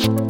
you